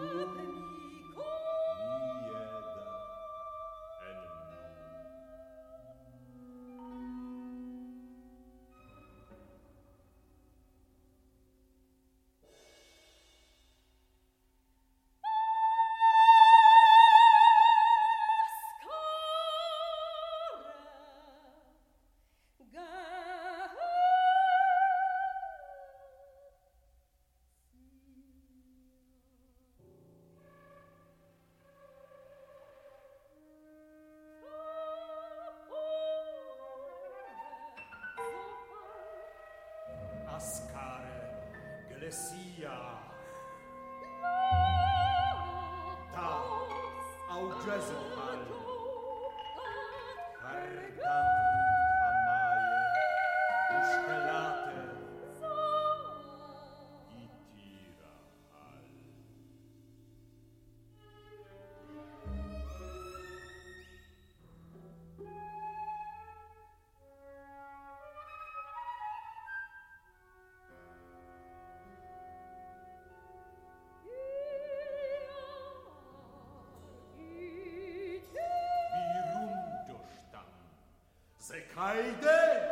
Salvatemi! Ascare, Glesia. Ta, au Gesù, Cardan. 世界で